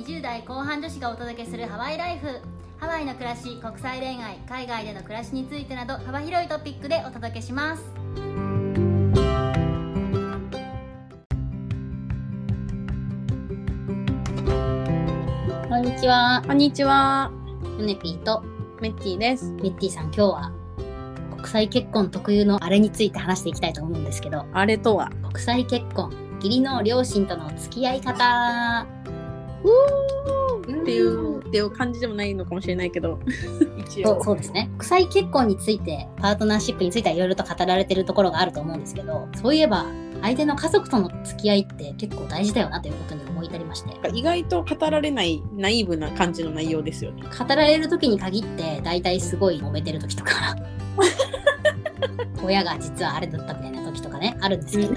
20代後半女子がお届けするハワイライフ。ハワイの暮らし国際恋愛海外での暮らしについてなど幅広いトピックでお届けします。こんにちは。こんにちは、ヨネピーとメッティです。ミッティさん今日は国際結婚特有のあれについて話していきたいと思うんですけど。あれとは、国際結婚義理の両親との付き合い方っていう、っていう感じでもないのかもしれないけど、一そう応。そうですね。国際結婚についてパートナーシップについてはいろいろと語られてるところがあると思うんですけどそういえば相手の家族との付き合いって結構大事だよなということに思い至りまして。意外と語られないナイーブな感じの内容ですよね。語られる時に限って大体すごい揉めてる時とか。親が実はあれだったみたいな時とかねあるんですけど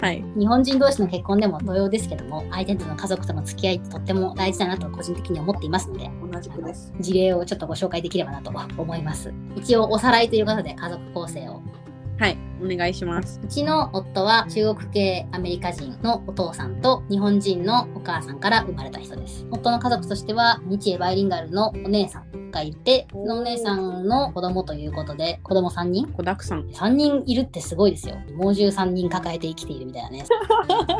はい。日本人同士の結婚でも同様ですけども相手との家族との付き合いってとっても大事だなと個人的に思っていますので同じくです。事例をちょっとご紹介できればなと思います一応おさらいということで家族構成をはい。お願いします。うちの夫は中国系アメリカ人のお父さんと日本人のお母さんから生まれた人です。夫の家族としては日英バイリンガルのお姉さんがいて、そのお姉さんの子供ということで、子供3人？子だくさん。3人いるってすごいですよ。猛獣3人抱えて生きているみたいなね。素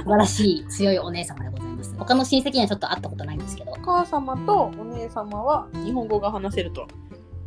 晴らしい強いお姉様でございます。他の親戚にはちょっと会ったことないんですけどお、母様とお姉様は日本語が話せると。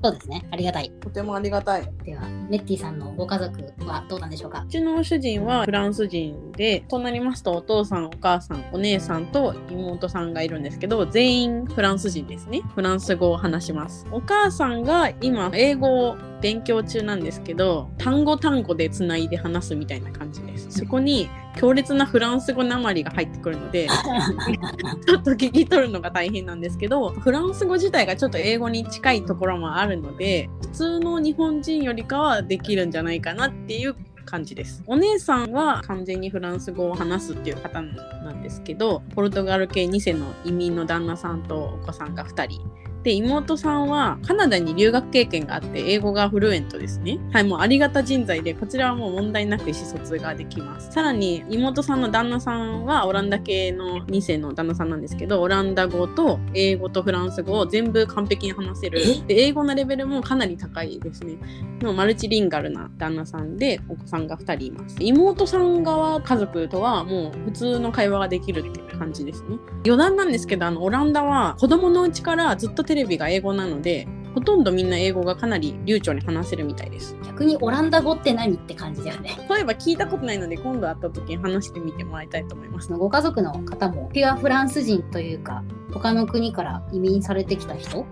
そうですね。ありがたい。とてもありがたい。では、メッティさんのご家族はどうなんでしょうか？うちの主人はフランス人で、となりますとお父さん、お母さん、お姉さんと妹さんがいるんですけど、全員フランス人ですね。フランス語を話します。お母さんが今、英語を勉強中なんですけど、単語単語でつないで話すみたいな感じです。そこに強烈なフランス語なまりが入ってくるので、ちょっと聞き取るのが大変なんですけど、フランス語自体がちょっと英語に近いところもあるので、普通の日本人よりかはできるんじゃないかなっていう感じです。お姉さんは完全にフランス語を話すっていう方なんですけど、ポルトガル系2世の移民の旦那さんとお子さんが2人。で、妹さんはカナダに留学経験があって英語がフルエントですね。はい、もうありがた人材で、こちらはもう問題なく意思疎通ができます。さらに妹さんの旦那さんはオランダ系の2世の旦那さんなんですけど、オランダ語と英語とフランス語を全部完璧に話せる。で、英語のレベルもかなり高いですね。もうマルチリンガルな旦那さんでお子さんが2人います。妹さん側家族とはもう普通の会話ができるっていう感じですね。余談なんですけど、あの、オランダは子供のうちからずっとテレビが英語なので、ほとんどみんな英語がかなり流暢に話せるみたいです。逆にオランダ語って何って感じだよね。例えば聞いたことないので、今度会った時に話してみてもらいたいと思います。ご家族の方もピュアフランス人というか他の国から移民されてきた人？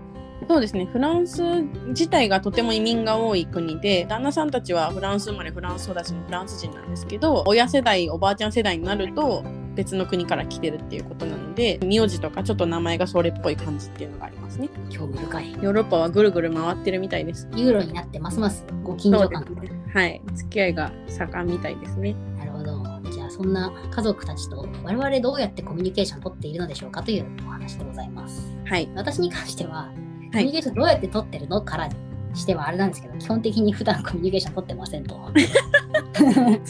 そうですね。フランス自体がとても移民が多い国で、旦那さんたちはフランス生まれ、フランス育ちのフランス人なんですけど、親世代、おばあちゃん世代になると、別の国から来てるっていうことなので、名字とかちょっと名前がそれっぽい感じっていうのがありますね。興味深いヨーロッパはぐるぐる回ってるみたいです。ユーロになってますますご近所感ね。はい。付き合いが盛んみたいですね。なるほどじゃあそんな家族たちと我々どうやってコミュニケーションを取っているのでしょうかというお話でございますはい。私に関してはコはいミュニケーションどうやって取ってるのからしてはあれなんですけど基本的に普段コミュニケーション取ってませんと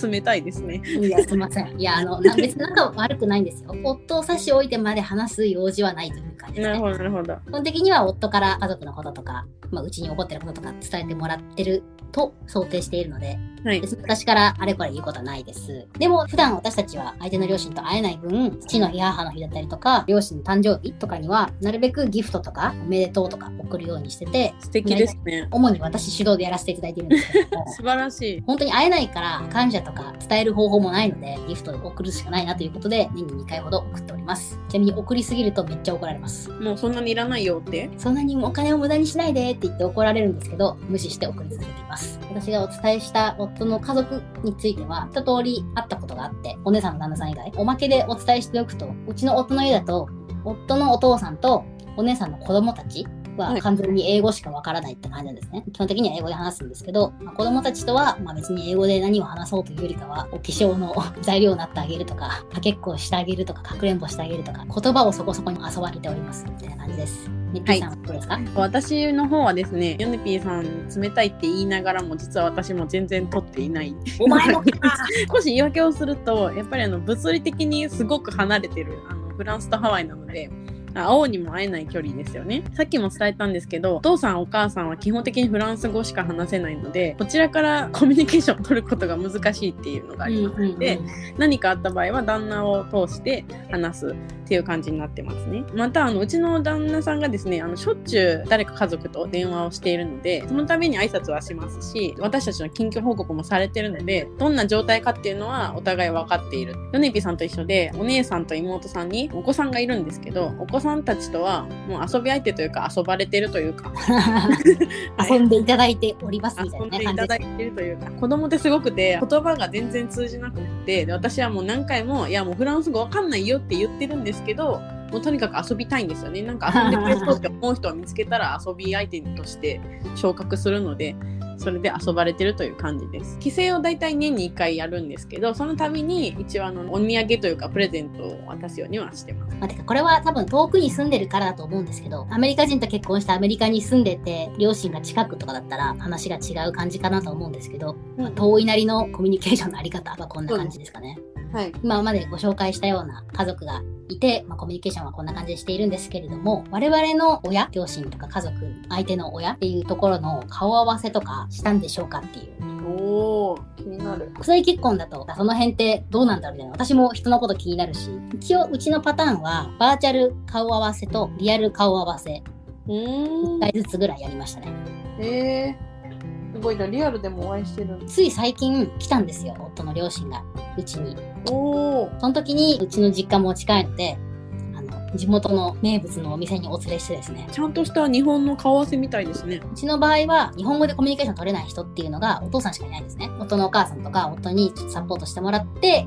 冷たいですね。いやすいませんいやあのな別に仲は悪くないんですよ夫を差し置いてまで話す用事はないという感じですねなるほど、なるほど。基本的には夫から家族のこととか、まあ、うちに起こってることとか伝えてもらってると想定しているので、はい。別に私からあれこれ言うことはないです。でも普段私たちは相手の両親と会えない分、父の日、母の日だったりとか、両親の誕生日とかには、なるべくギフトとか、おめでとうとか送るようにしてて、素敵ですね。主に私主導でやらせていただいてるんですけども 素晴らしい。本当に会えないから感謝とか伝える方法もないので、ギフトを送るしかないなということで、年に2回ほど送っております。ちなみに送りすぎるとめっちゃ怒られます。もうそんなにいらないよって？そんなにお金を無駄にしないでって言って怒られるんですけど、無視して送り続けています。私がお伝えした夫の家族については、一通り会ったことがあって、お姉さんの旦那さん以外、おまけでお伝えしておくと、うちの夫の家だと、夫のお父さんとお姉さんの子供たちははい完全に英語しかわからないって感じなんですね。基本的には英語で話すんですけど、まあ子供たちとは、まあ、別に英語で何を話そうというよりかは、お化粧の 材料になってあげるとか、かけっこをしてあげるとか、かくれんぼしてあげるとか、言葉をそこそこに遊ばれております。みたいな感じです。はどうですか、私の方はですね、ヨネピーさん冷たいって言いながらも、実は私も全然取っていない。お前も 少し言い訳をすると、やっぱりあの物理的にすごく離れてるあのフランスとハワイなので、会おうにも会えない距離ですよね。さっきも伝えたんですけど、お父さんお母さんは基本的にフランス語しか話せないので、こちらから コミュニケーションを取ることが難しいっていうのがありますので、何かあった場合は旦那を通して話すっていう感じになってますね。また、あの、うちの旦那さんがですね、あの、しょっちゅう誰か家族と電話をしているので、そのために挨拶はしますし、私たちの近況報告もされてるので、どんな状態かっていうのはお互い分かっている。ヨネピさんと一緒で、お姉さんと妹さんにお子さんがいるんですけど、お子さんたちとはもう遊び相手というか遊ばれてるというか、遊んでいただいておりますみたい遊んでいただいてるというか、子供ってすごくて、言葉が全然通じなくて、で私はもう何回も、いやもうフランス語わかんないよって言ってるんですけど、もうとにかく遊びたいんですよね。なんか遊んでくれそうって思う人を見つけたら遊び相手として昇格するので、それで遊ばれてるという感じです。帰省を大体年に1回やるんですけど、その度に一応あのお土産というかプレゼントを渡すようにはしてます。まあ、てかこれは多分遠くに住んでるからだと思うんですけど、アメリカ人と結婚してアメリカに住んでて、両親が近くとかだったら話が違う感じかなと思うんですけど、まあ遠いなりのコミュニケーションのあり方はこんな感じですかね。はい。今までご紹介したような家族がいて、まあ、コミュニケーションはこんな感じでしているんですけれども、我々の親、両親とか家族、相手の親っていうところの顔合わせとかしたんでしょうかっていう。おー、気になる。国際結婚だと、その辺ってどうなんだろうみたいな。私も人のこと気になるし、一応うちのパターンは、バーチャル顔合わせとリアル顔合わせ、うーん1。回ずつぐらいやりましたね。えー、すごいな、リアルでもお会いしてる。つい最近来たんですよ、夫の両親が、うちに。おー、その時に、うちの実家も近いので、あの、地元の名物のお店にお連れしてですね、ちゃんとした日本の顔合わせみたいですね。うちの場合は、日本語でコミュニケーション取れない人っていうのが、お父さんしかいないんですね。夫のお母さんとか、夫にサポートしてもらって、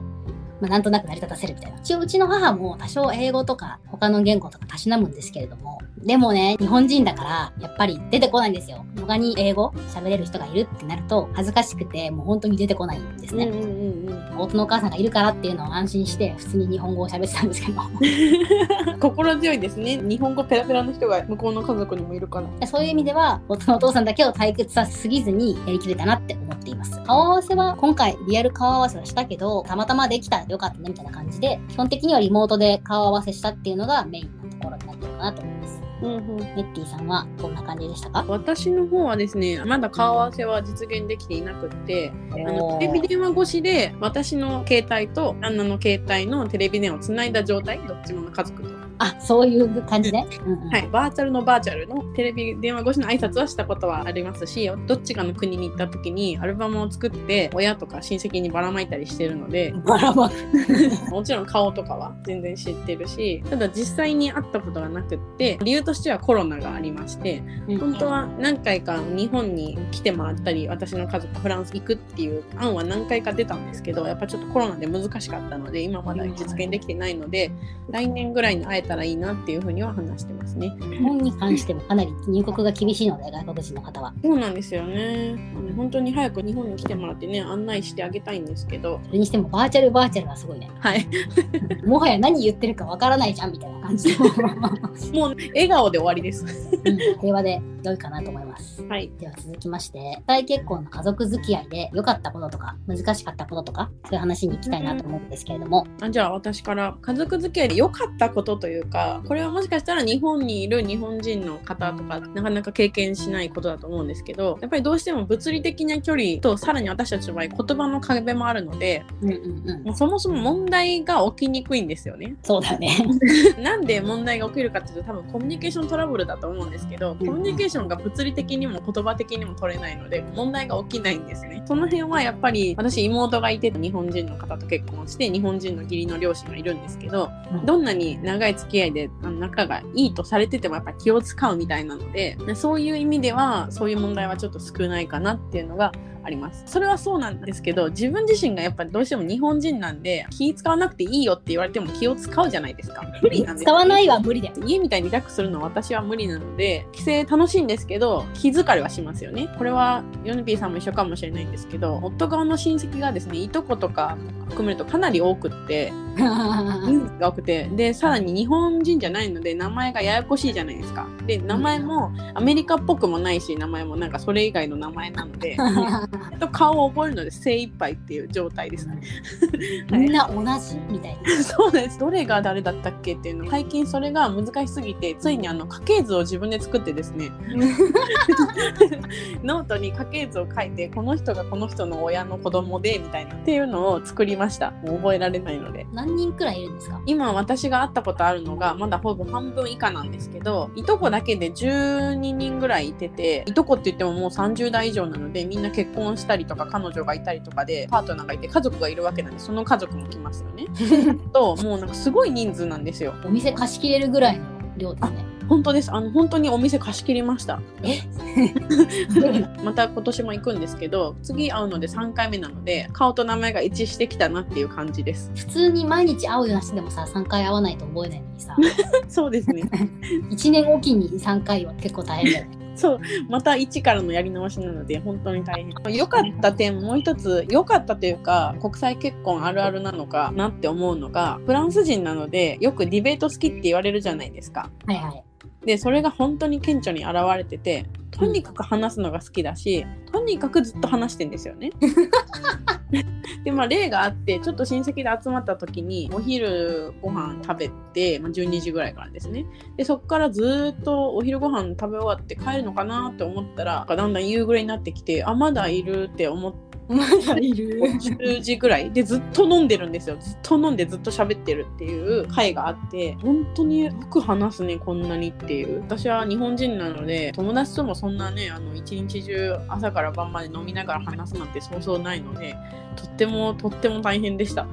まあ、なんとなく成り立たせるみたいな。一応、うちの母も多少英語とか、他の言語とかたしなむんですけれども、でもね、日本人だから、やっぱり出てこないんですよ。他に英語喋れる人がいるってなると、恥ずかしくて、もう本当に出てこないんですね。うんうんうん夫のお母さんがいるからっていうのを安心して、普通に日本語を喋ってたんですけど、うん。心強いですね。日本語ペラペラの人が向こうの家族にもいるから。そういう意味では、夫のお父さんだけを退屈させすぎずにやりきれたなって思っています。顔合わせは、今回リアル顔合わせはしたけど、たまたまできたらよかったねみたいな感じで、基本的にはリモートで顔合わせしたっていうのがメインのところになってるかなと思います。うんうん。ネッティさんはどんな感じでしたか？私の方はですね、まだ顔合わせは実現できていなくって、あのテレビ電話越しで私の携帯と旦那の携帯のテレビ電話をつないだ状態、どっちもの家族と。あ、そういう感じね。うんうんはい、バーチャルのバーチャルのテレビ電話越しの挨拶はしたことはありますし、どっちかの国に行った時にアルバムを作って親とか親戚にばらまいたりしてるので、バラバラ。もちろん顔とかは全然知ってるし、ただ実際に会ったことがなくって、理由としてはコロナがありまして、本当は何回か日本に来てもらったり、私の家族フランス行くっていう案は何回か出たんですけど、やっぱちょっとコロナで難しかったので、今まだ実現できてないので、来年ぐらいに会えたらいいなっていうふうには話してますね。日本に関してもかなり入国が厳しいので、外国人の方は。そうなんですよね。本当に早く日本に来てもらってね、案内してあげたいんですけど、それにしてもバーチャルバーチャルはすごいね。はい。もはや何言ってるかわからないじゃんみたいな感じで。もう笑顔で終わりです。うん平和で良いかなと思います。はい。では続きまして、再結婚の家族付き合いで良かったこととか、難しかったこととか、そういう話に行きたいなと思うんですけれども、あじゃあ私から家族付き合いで良かったことというかこれはもしかしたら日本にいる日本人の方とかなかなか経験しないことだと思うんですけどやっぱりどうしても物理的な距離とさらに私たちの場合言葉の壁もあるのでうんうんそもそも問題が起きにくいんですよね。そうだね。なんで問題が起きるかっていうと多分コミュニケーショントラブルだと思うんですけどコミュニケーションが物理的にも言葉的にも取れないので問題が起きないんですね。その辺はやっぱり私妹がいて日本人の方と結婚して日本人の義理の両親がいるんですけどどんなに長い付き合いで仲がいいとされててもやっぱ気を使うみたいなのでそういう意味ではそういう問題はちょっと少ないかなっていうのがあります。それはそうなんですけど自分自身がやっぱりどうしても日本人なんで気使わなくていいよって言われても気を使うじゃないですか。無理なんです使わないは無理だよ。家みたいにリラックスするのは私は無理なので帰省楽しいんですけど気疲れはしますよねこれはヨネピーさんも一緒かもしれないんですけど夫側の親戚がですねいとことか含めるとかなり多くって人数が多くて。でさらに日本人じゃないので名前がややこしいじゃないですか。で名前もアメリカっぽくもないし名前もなんかそれ以外の名前なので。と顔を覚えるので精一杯っていう状態ですね。みんな同じみたいな。そうです。どれが誰だったっけっていうの。最近それが難しすぎてついにあの家系図を自分で作ってですね。ノートに家系図を書いてこの人がこの人の親の子供でみたいな。っていうのを作りました。もう覚えられないので何人くらいいるんですか？今私が会ったことあるのがまだほぼ半分以下なんですけどいとこだけで12人ぐらいいてていとこって言ってももう30代以上なのでみんな結婚したりとか彼女がいたりとかでパートナーがいて家族がいるわけなんでその家族も来ますよね。ともうなんかすごい人数なんですよ。お店貸し切れるぐらいの量ですね。本当です。あの本当にお店貸し切りました。え？また今年も行くんですけど次会うので3回目なので顔と名前が一致してきたなっていう感じです。普通に毎日会うような人でもさ、3回会わないと覚えないのにさ、そうですね。1年おきに3回は結構大変だよね。そう。また一からのやり直しなので本当に大変。良かった点もう一つ良かったというか国際結婚あるあるなのかなって思うのがフランス人なのでよくディベート好きって言われるじゃないですか。はいはい。でそれが本当に顕著に現れててとにかく話すのが好きだしとにかくずっと話してんですよね。でまあ例があってちょっと親戚で集まった時にお昼ご飯食べて、まあ、12時ぐらいからですねでそこからずっとお昼ご飯食べ終わって帰るのかなって思ったらだんだん夕暮れになってきてあまだいるって思って。まだいる。10時ぐらい。でずっと飲んでるんですよ。ずっと飲んでずっと喋ってるっていう回があって。本当によく話すねこんなにっていう。私は日本人なので友達ともそんなねあの一日中朝から晩まで飲みながら話すなんてそうそうないのでとってもとっても大変でした。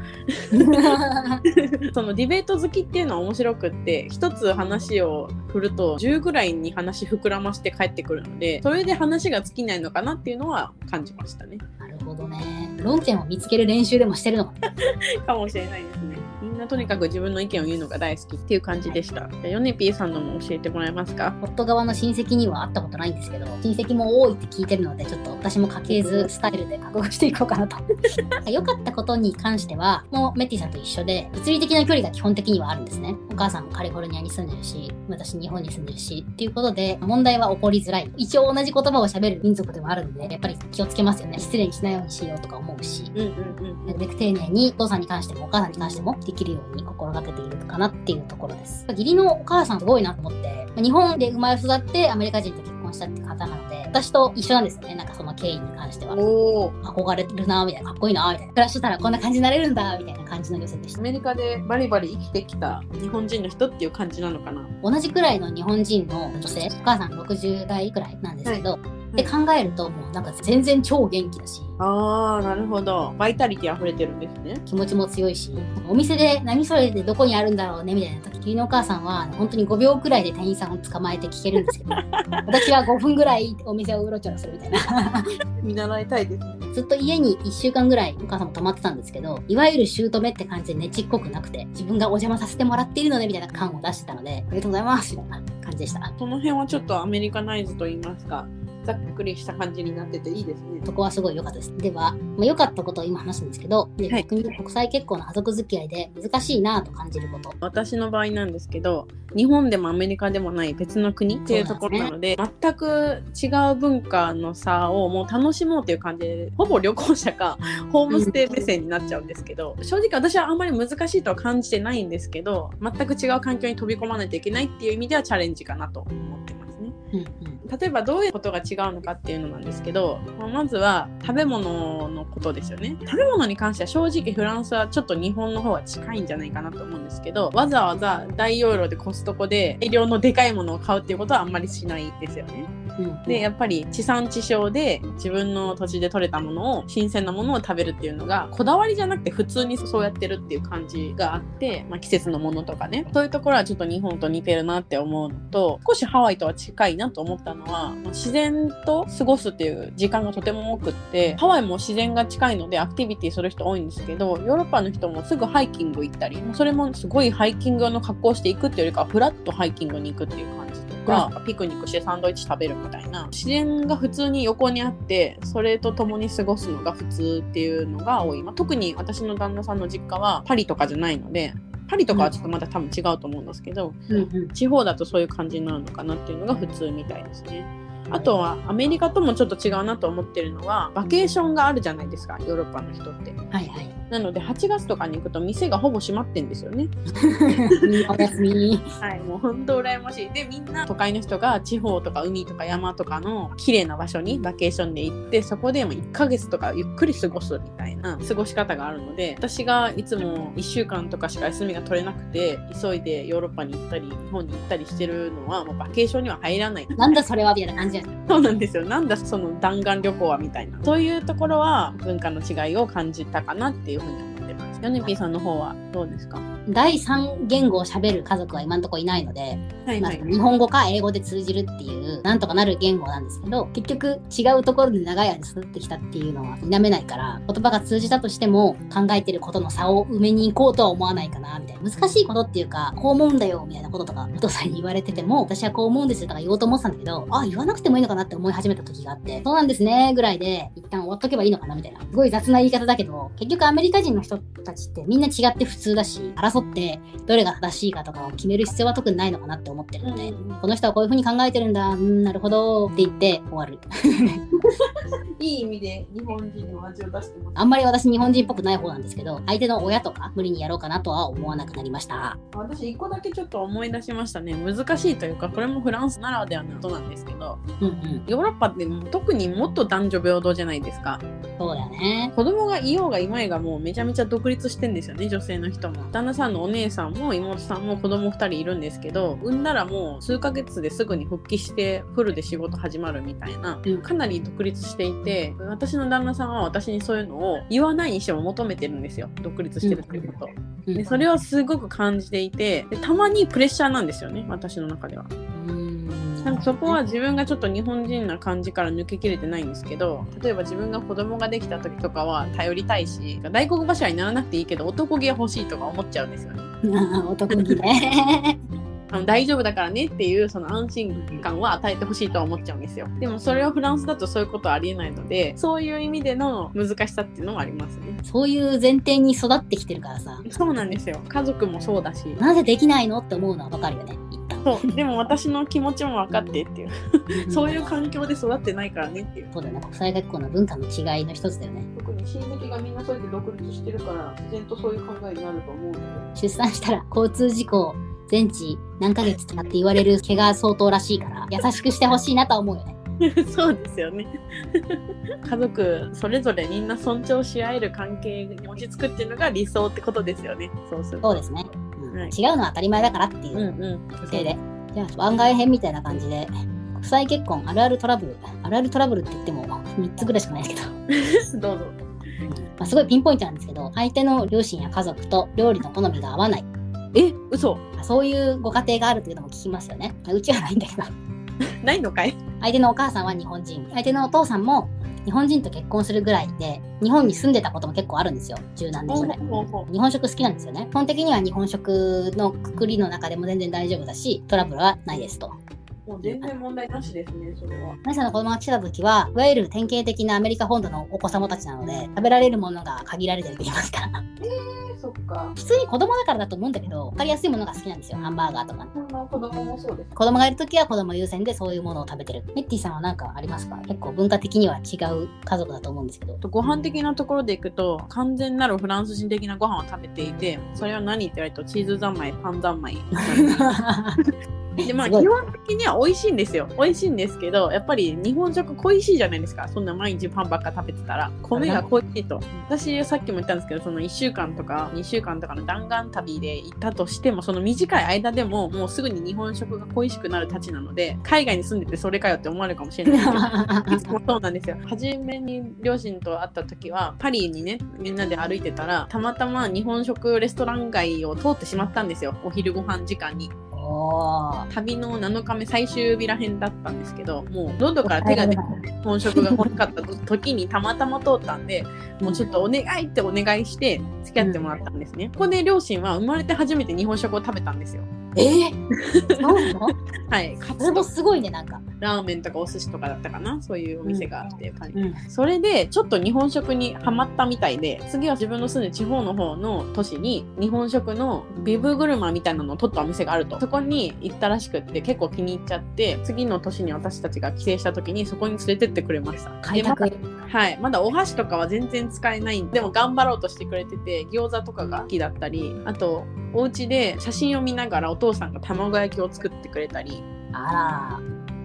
そのディベート好きっていうのは面白くって一つ話を振ると10ぐらいに話膨らまして帰ってくるのでそれで話が尽きないのかなっていうのは感じましたねほどね。論点を見つける練習でもしてるのか。かもしれないですねなとにかく自分の意見を言うのが大好きっていう感じでしたヨネピーさんのも教えてもらえますか？夫側の親戚には会ったことないんですけど、親戚も多いって聞いてるので、ちょっと私も家系図スタイルで覚悟していこうかなと。良かったことに関しては、もうメッティさんと一緒で、物理的な距離が基本的にはあるんですね。お母さんもカリフォルニアに住んでるし、私日本に住んでるし、っていうことで、問題は起こりづらい。一応同じ言葉を喋る民族でもあるんで、やっぱり気をつけますよね。失礼にしないようにしようとか思うし。うんうんうんなるべく丁寧にお父さんに関してもお母さんに関してもできるように心がけているかなっていうところです。義理のお母さんすごいなと思って、日本で生まれ育ってアメリカ人と結婚したって方なので、私と一緒なんですよね。なんかその経緯に関しては。憧れるなみたいな、かっこいいなみたいな。暮らしてたらこんな感じになれるんだみたいな感じの女性でした。アメリカでバリバリ生きてきた日本人の人っていう感じなのかな？同じくらいの日本人の女性、お母さん60代くらいなんですけど、で考えるともうなんか全然超元気だし、あーなるほど。バイタリティ溢れてるんですね。気持ちも強いし、お店で何それでどこにあるんだろうねみたいな時、義理のお母さんは本当に5秒くらいで店員さんを捕まえて聞けるんですけど、私は5分ぐらいお店をうろちょろするみたいな。見習いたいですね。ずっと家に1週間ぐらいお母さんも泊まってたんですけど、いわゆる姑って感じでねちっこくなくて、自分がお邪魔させてもらっているのでみたいな感を出してたので、ありがとうございますみたいな感じでした。その辺はちょっとアメリカナイズと言いますかざっくりした感じになってていいですねそこはすごい良かったです。では、まあ、良かったことを今話すんですけど、ではい国国際結婚の家族付き合いで難しいなと感じること。私の場合なんですけど日本でもアメリカでもない別の国っていうところなので全く違う文化の差をもう楽しもうという感じでほぼ旅行者かホームステイ目線になっちゃうんですけど正直私はあんまり難しいとは感じてないんですけど全く違う環境に飛び込まないといけないっていう意味ではチャレンジかなと思ってますね。うんうん。例えばどういうことが違うのかっていうのなんですけど、まあまずは食べ物のことですよね。食べ物に関しては正直フランスはちょっと日本の方は近いんじゃないかなと思うんですけどわざわざ大容量でコストコで大量のでかいものを買うっていうことはあんまりしないですよね。でやっぱり地産地消で自分の土地で採れたものを新鮮なものを食べるっていうのがこだわりじゃなくて普通にそうやってるっていう感じがあって、まあ、季節のものとかね。そういうところはちょっと日本と似てるなって思うのと少しハワイとは近いなと思ったのは自然と過ごすっていう時間がとても多くってハワイも自然が近いのでアクティビティする人多いんですけどヨーロッパの人もすぐハイキング行ったりそれもすごいハイキング用の格好していくっていうよりかはフラッとハイキングに行くっていう感じでか、ピクニックしてサンドイッチ食べるみたいな自然が普通に横にあってそれと共に過ごすのが普通っていうのが多い、まあ、特に私の旦那さんの実家はパリとかじゃないのでパリとかはちょっとまた多分違うと思うんですけど、うんうん。地方だとそういう感じになるのかなっていうのが普通みたいですね。あとはアメリカともちょっと違うなと思ってるのはバケーションがあるじゃないですかヨーロッパの人って。はいはい。なので8月とかに行くと店がほぼ閉まってんですよね。おやすみ。はい、もう本当羨ましい。で、みんな都会の人が地方とか海とか山とかの綺麗な場所にバケーションで行って、そこでも1ヶ月とかゆっくり過ごすみたいな過ごし方があるので、私がいつも1週間とかしか休みが取れなくて、急いでヨーロッパに行ったり、日本に行ったりしてるのは、もうバケーションには入らない。なんだそれはみたいな感じ そうなんですよ。なんだその弾丸旅行はみたいな。そういうところは文化の違いを感じたかなっていうふうに思います。ヨネピーさんの方はどうですか？第三言語を喋る家族は今のところいないので、まあはいはい。日本語か英語で通じるっていう、なんとかなる言語なんですけど、結局違うところで長い間育ってきたっていうのは否めないから、言葉が通じたとしても考えてることの差を埋めに行こうとは思わないかな、みたいな。難しいことっていうか、こう思うんだよ、みたいなこととか、お父さんに言われてても、私はこう思うんですよとか言おうと思ってたんだけど、あ、言わなくてもいいのかなって思い始めた時があって、そうなんですね、ぐらいで、一旦終わっとけばいいのかな、みたいな。すごい雑な言い方だけど、結局アメリカ人の人たちってみんな違って普通だし、争ってどれが正しいかとかを決める必要は特にないのかなって思ってるので、うんこの人はこういう風に考えてるんだ、うん、なるほどって言って終わる。いい意味で日本人の味を出してます。あんまり私日本人っぽくない方なんですけど、相手の親とか無理にやろうかなとは思わなくなりました。私一個だけちょっと思い出しましたね難しいというかこれもフランスならではのことなんですけどうんうん。ヨーロッパって特にもっと男女平等じゃないですかそうだよね。子供がいようがいまいがもうめちゃめちゃ独立してんですよね女性の人も。旦那さんのお姉さんも妹さんも子供2人いるんですけど産んだらもう数ヶ月ですぐに復帰してフルで仕事始まるみたいなうん。かなり独立していて私の旦那さんは私にそういうのを言わないにしても求めてるんですよ。独立してるっていうこと、うん。でそれはすごく感じていてでたまにプレッシャーなんですよね私の中では。うんなんかそこは自分がちょっと日本人な感じから抜けきれてないんですけど例えば自分が子供ができた時とかは頼りたいし大黒柱にならなくていいけど男気が欲しいとか思っちゃうんですよね。男気ね。あの大丈夫だからねっていうその安心感は与えてほしいとは思っちゃうんですよ。でもそれはフランスだとそういうことはありえないのでそういう意味での難しさっていうのはありますね。そういう前提に育ってきてるからさ、そうなんですよ。家族もそうだし。なぜできないのって思うのはわかるよね。そうでも私の気持ちも分かってっていうそういう環境で育ってないからねっていうそうだよね。国際学校の文化の違いの一つだよね。特に親戚がみんなそうやって独立してるから自然とそういう考えになると思うの出産したら交通事故全治何ヶ月とかって言われる毛が相当らしいから 優しくしてほしいなとは思うよね。でそうですよね 家族それぞれみんな尊重し合える関係に落ち着くっていうのが理想ってことですよねそうするとそうですね。うんはい違うのは当たり前だからっていう。うんうん。前提で。じゃあ番外編みたいな感じで国際結婚あるあるトラブルあるあるトラブルって言っても3つぐらいしかないですけど、どうぞ。まあ、すごいピンポイントなんですけど相手の両親や家族と料理の好みが合わない。え嘘。そういうご家庭があるというのも聞きますよね。まあうちはないんだけど。ないのかい。相手のお母さんは日本人。相手のお父さんも日本人と結婚するぐらいで日本に住んでたことも結構あるんですよ十何年ぐらい。日本食好きなんですよね。基本的には日本食のくくりの中でも全然大丈夫だし、トラブルはないですと。もう全然問題なしですねそれはマリさんの子供が来た時は、いわゆる典型的なアメリカ本土のお子様たちなので、食べられるものが限られてると言いますか。えー、そっか普通に子供だからだと思うんだけど、わかりやすいものが好きなんですよ。ハンバーガーとか。子供もそうです子供がいる時は子供優先でそういうものを食べてる。メッティさんは何かありますか？結構文化的には違う家族だと思うんですけど。ご飯的なところでいくと完全なるフランス人的なご飯を食べていてそれは何って言われるとチーズ三昧パン三昧 でまあ基本的には美味しいんですよ。美味しいんですけどやっぱり日本食恋しいじゃないですか。そんな毎日パンばっか食べてたら。米が恋しいと。私さっきも言ったんですけどその1週間とか2週間とかの弾丸旅で行ったとしてもその短い間でももうすぐに日本食が恋しくなるたちなので海外に住んでてそれかよって思われるかもしれないですけど。いつもそうなんですよ。初めに両親と会った時は、パリにね、みんなで歩いてたら、たまたま日本食レストラン街を通ってしまったんですよ。お昼ご飯時間に。旅の7日目最終日らへんだったんですけど、もう喉から手が出て日本食が欲しかった時にたまたま通ったんで、もうちょっとお願いってお願いして付き合ってもらったんですね。ここで両親は生まれて初めて日本食を食べたんですよ。えー、そうはい、カツとすごいね、なんか。ラーメンとかお寿司とかだったかな？そういうお店があっていう感じ、うん。それでちょっと日本食にハマったみたいで次は自分の住んでる地方の方の都市に日本食のビブグルマみたいなのを取ったお店があるとそこに行ったらしくって結構気に入っちゃって次の年に私たちが帰省した時にそこに連れてってくれました開拓。はい、まだお箸とかは全然使えないんででも頑張ろうとしてくれてて餃子とかが好きだったりあとお家で写真を見ながらお父さんが卵焼きを作ってくれたりあ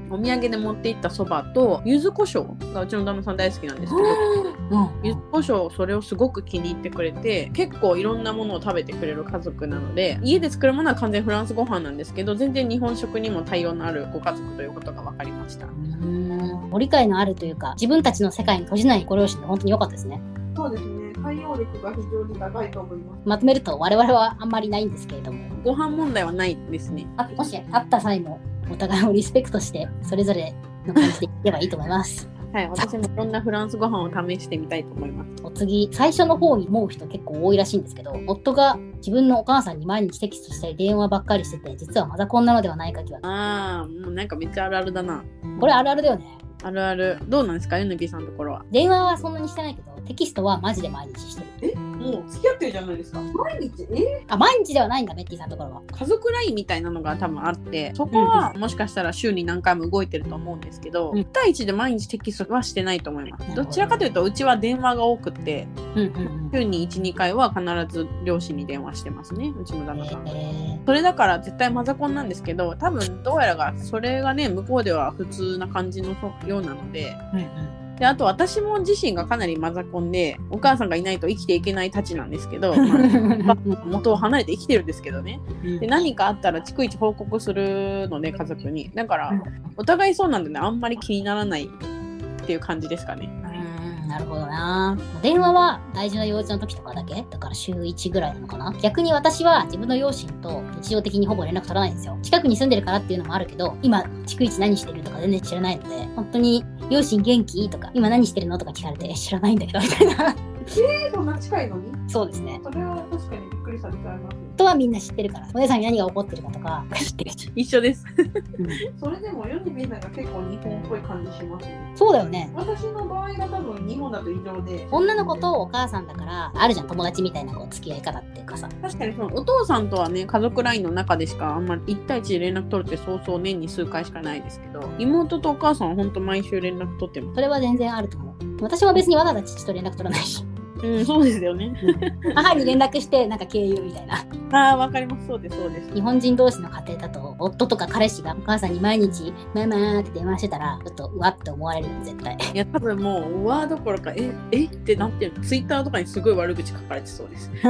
お土産で持って行ったそばと柚子胡椒がうちの旦那さん大好きなんですけどら。うん。柚子胡椒それをすごく気に入ってくれて結構いろんなものを食べてくれる家族なので家で作るものは完全フランスご飯なんですけど全然日本食にも対応のあるご家族ということが分かりましたうんご理解のあるというか、自分たちの世界に閉じないご両親で本当に良かったですね。そうですね対応力が非常に高いと思います。まとめると我々はあんまりないんですけれども、ご飯問題はないですね。あもし会った際もお互いをリスペクトして、それぞれの感じでいけばいいと思います。はい私もいろんなフランスご飯を試してみたいと思います。お次、最初の方に思う人結構多いらしいんですけど、夫が自分のお母さんに毎日テキストしたり電話ばっかりしてて、実はマザコンなのではないか疑惑。ああもうなんかめっちゃあるあるだな。これあるあるだよね。あるある。どうなんですか NB さんのところは。電話はそんなにしてないけど、テキストはマジで毎日してる。もう付き合ってるじゃないですか。毎日？え？あ、毎日ではないんだ、メッティさんのところは。家族 LINE みたいなのが多分あってそこはもしかしたら週に何回も動いてると思うんですけど、うん。1対1で毎日テキストはしてないと思います。なるほど。どちらかというとうちは電話が多くってうんうん週に12回は必ず両親に電話してますねうちの旦うん。那さん、えそれだから絶対マザコンなんですけど多分どうやらがそれがね向こうでは普通な感じのようなのでー、うんうん。であと私も自身がかなりマザコンでお母さんがいないと生きていけないたちなんですけど、まあ 元を離れて生きてるんですけどねで何かあったら逐一報告するので家族にだからうんお互いそうなんでねあんまり気にならないっていう感じですかねうんなるほどな。電話は大事な用事の時とかだけ？だから週1ぐらいなのかな？逆に私は自分の両親と日常的にほぼ連絡取らないんですよ。近くに住んでるからっていうのもあるけど、今、逐一何してるとか全然知らないので、本当に両親元気？とか、今何してるの？とか聞かれて知らないんだけど、みたいな。そんな近いのにそうですね。それは確かにくりされちゃいますとはみんな知ってるから、お姉さんに何が起こってるかとか知ってる。一緒ですうんそれでもヨネビーさんが結構日本っぽい感じしますねそうだよね。私の場合が多分日本だと異常で女の子とお母さんだから、あるじゃん、友達みたいなこう付き合い方っていうかさ。確かにそのお父さんとはね家族 LINE の中でしかあんまり1対1で連絡取るってそうそう年に数回しかないですけど妹とお母さんは本当毎週連絡取ってますそれは全然あると思う。私も別にわざわざ父と連絡取らないし。うんそうですよね。母に連絡してなんか経由みたいな。ああわかります。そうですそうです。日本人同士の家庭だと夫とか彼氏がお母さんに毎日「ママ」って電話してたらちょっとうわって思われるよ絶対。いや多分もうワーどころかえ えってなってる。ツイッターとかにすごい悪口書かれてそうです。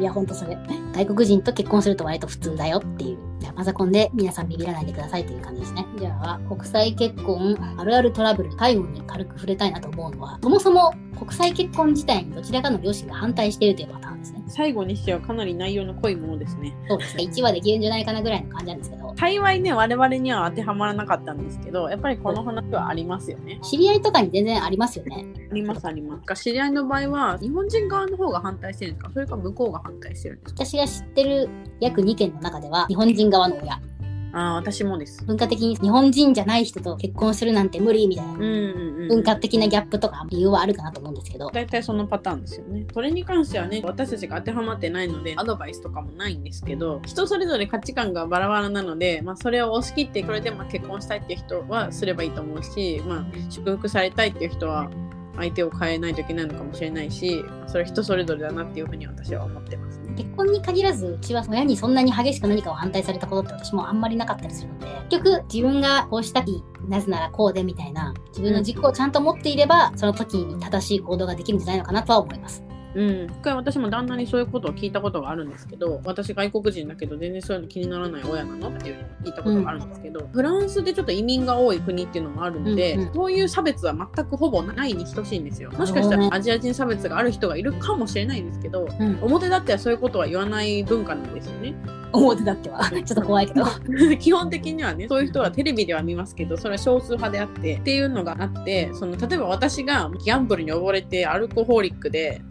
いやほんとそれ。外国人と結婚すると割と普通だよっていうマザコンで皆さんビビらないでくださいという感じですね。じゃあ国際結婚あるあるトラブル最後に軽く触れたいなと思うのはそもそも国際結婚自体にどちらかの両親が反対しているというパターンですね。最後にしてはかなり内容の濃いものですね。そうですね。1話できるんじゃないかなぐらいの感じなんですけど幸いね我々には当てはまらなかったんですけどやっぱりこの話はありますよね。知り合いとかに全然ありますよね。ありますあります。知り合いの場合は日本人側の方が反対してるんですか？それか向こうが反対してるんですか？私が知ってる約2件の中では日本人側の親。ああ私もです。文化的に日本人じゃない人と結婚するなんて無理みたいな。うんうんうん。文化的なギャップとか理由はあるかなと思うんですけど。大体そのパターンですよね。それに関してはね、私たちが当てはまってないので、アドバイスとかもないんですけど、人それぞれ価値観がバラバラなので、まあ、それを押し切って、これでも結婚したいっていう人はすればいいと思うし、まあ、祝福されたいっていう人は、相手を変えないといけないのかもしれないし、それは人それぞれだなっていうふうに私は思ってます。ね。結婚に限らずうちは親にそんなに激しく何かを反対されたことって私もあんまりなかったりするので結局自分がこうしたきなぜならこうでみたいな自分の軸をちゃんと持っていればその時に正しい行動ができるんじゃないのかなとは思います。うん、一回私も旦那にそういうことを聞いたことがあるんですけど私外国人だけど全然そういうの気にならない親なのっていうのを聞いたことがあるんですけど、フランスでちょっと移民が多い国っていうのもあるので、うんうん。そういう差別は全くほぼないに等しいんですよ。もしかしたらアジア人差別がある人がいるかもしれないんですけどうん、表立ってはそういうことは言わない文化なんですよね。表だっては。ちょっと怖いけど。基本的にはねそういう人はテレビでは見ますけどそれは少数派であってっていうのがあってその例えば私がギャンブルに溺れてアルコホーリックで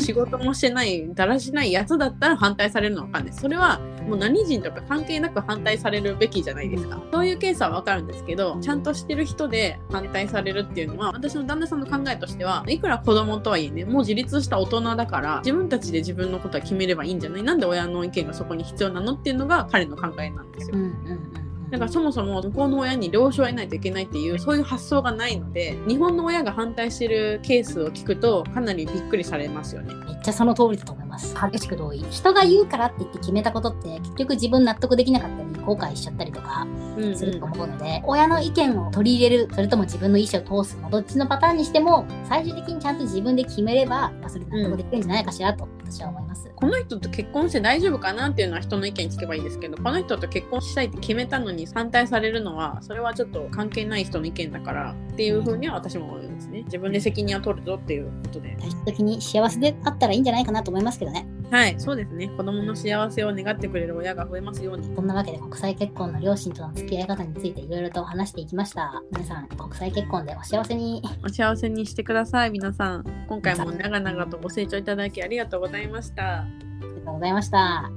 仕事もしてないだらしないやつだったら反対されるのは分かんない。それはもう何人とか関係なく反対されるべきじゃないですか。そういうケースは分かるんですけどちゃんとしてる人で反対されるっていうのは私の旦那さんの考えとしてはいくら子供とはいえねもう自立した大人だから自分たちで自分のことは決めればいいんじゃない？なんで親の意見がそこに必要なの？っていうのが彼の考えなんですよ。うんうんうんだからそもそも向こうの親に了承を得ないといけないっていうそういう発想がないので日本の親が反対してるケースを聞くとかなりびっくりされますよね。めっちゃその通りだと思います。激しく同意。人が言うからって言って決めたことって結局自分納得できなかったり後悔しちゃったりとかうんすると思うので、親の意見を取り入れる、それとも自分の意思を通すの、どっちのパターンにしても最終的にちゃんと自分で決めれば、まあ、それで納得できるんじゃないかしらと私は思います。この人と結婚して大丈夫かなっていうのは人の意見聞けばいいですけどこの人と結婚したいって決めたのに反対されるのはそれはちょっと関係ない人の意見だからっていうふうには私も思いますね自分で責任を取るぞっていうことで最終的に幸せであったらいいんじゃないかなと思いますけどね。はいそうですね。子供の幸せを願ってくれる親が増えますように。こんなわけで国際結婚の両親との付き合い方についていろいろと話していきました。皆さん国際結婚でお幸せに。お幸せにしてください皆さん。今回も長々とご清聴いただきありがとうございました。ありがとうございました。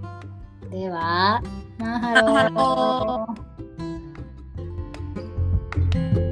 ではマハロー。